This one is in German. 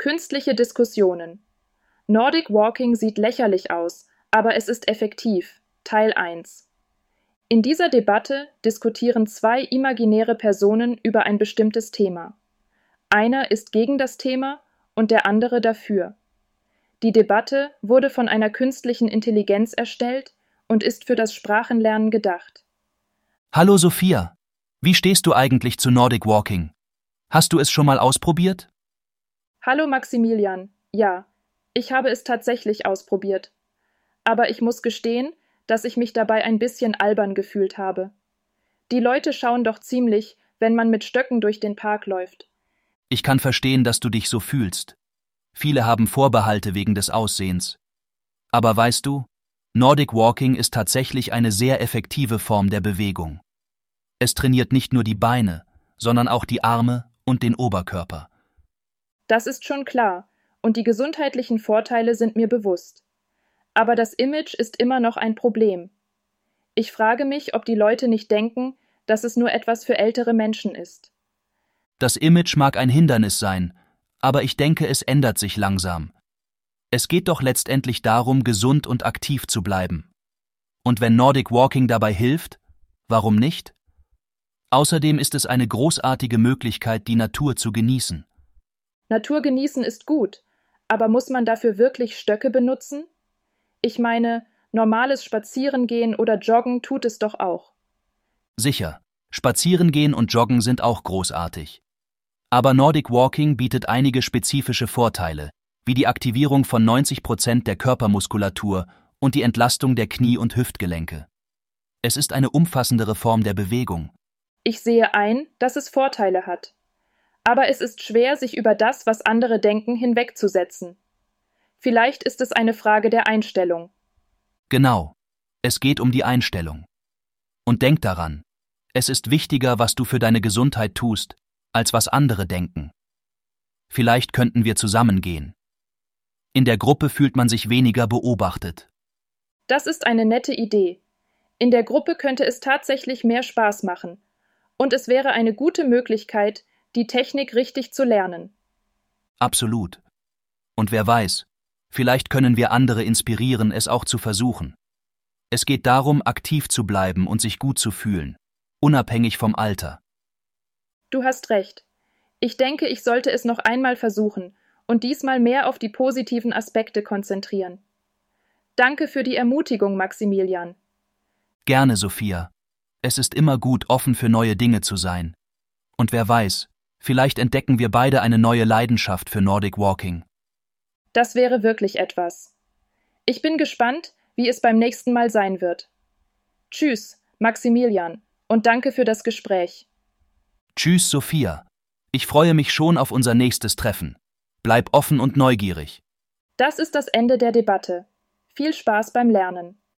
Künstliche Diskussionen. Nordic Walking sieht lächerlich aus, aber es ist effektiv. Teil 1. In dieser Debatte diskutieren zwei imaginäre Personen über ein bestimmtes Thema. Einer ist gegen das Thema und der andere dafür. Die Debatte wurde von einer künstlichen Intelligenz erstellt und ist für das Sprachenlernen gedacht. Hallo Sophia, wie stehst du eigentlich zu Nordic Walking? Hast du es schon mal ausprobiert? Hallo Maximilian, ja, ich habe es tatsächlich ausprobiert. Aber ich muss gestehen, dass ich mich dabei ein bisschen albern gefühlt habe. Die Leute schauen doch ziemlich, wenn man mit Stöcken durch den Park läuft. Ich kann verstehen, dass du dich so fühlst. Viele haben Vorbehalte wegen des Aussehens. Aber weißt du, Nordic Walking ist tatsächlich eine sehr effektive Form der Bewegung. Es trainiert nicht nur die Beine, sondern auch die Arme und den Oberkörper. Das ist schon klar, und die gesundheitlichen Vorteile sind mir bewusst. Aber das Image ist immer noch ein Problem. Ich frage mich, ob die Leute nicht denken, dass es nur etwas für ältere Menschen ist. Das Image mag ein Hindernis sein, aber ich denke, es ändert sich langsam. Es geht doch letztendlich darum, gesund und aktiv zu bleiben. Und wenn Nordic Walking dabei hilft, warum nicht? Außerdem ist es eine großartige Möglichkeit, die Natur zu genießen. Natur genießen ist gut, aber muss man dafür wirklich Stöcke benutzen? Ich meine, normales Spazierengehen oder Joggen tut es doch auch. Sicher, Spazierengehen und Joggen sind auch großartig. Aber Nordic Walking bietet einige spezifische Vorteile, wie die Aktivierung von 90 Prozent der Körpermuskulatur und die Entlastung der Knie- und Hüftgelenke. Es ist eine umfassendere Form der Bewegung. Ich sehe ein, dass es Vorteile hat. Aber es ist schwer, sich über das, was andere denken, hinwegzusetzen. Vielleicht ist es eine Frage der Einstellung. Genau. Es geht um die Einstellung. Und denk daran, es ist wichtiger, was du für deine Gesundheit tust, als was andere denken. Vielleicht könnten wir zusammengehen. In der Gruppe fühlt man sich weniger beobachtet. Das ist eine nette Idee. In der Gruppe könnte es tatsächlich mehr Spaß machen. Und es wäre eine gute Möglichkeit, die Technik richtig zu lernen. Absolut. Und wer weiß, vielleicht können wir andere inspirieren, es auch zu versuchen. Es geht darum, aktiv zu bleiben und sich gut zu fühlen, unabhängig vom Alter. Du hast recht. Ich denke, ich sollte es noch einmal versuchen und diesmal mehr auf die positiven Aspekte konzentrieren. Danke für die Ermutigung, Maximilian. Gerne, Sophia. Es ist immer gut, offen für neue Dinge zu sein. Und wer weiß, vielleicht entdecken wir beide eine neue Leidenschaft für Nordic Walking. Das wäre wirklich etwas. Ich bin gespannt, wie es beim nächsten Mal sein wird. Tschüss, Maximilian, und danke für das Gespräch. Tschüss, Sophia. Ich freue mich schon auf unser nächstes Treffen. Bleib offen und neugierig. Das ist das Ende der Debatte. Viel Spaß beim Lernen.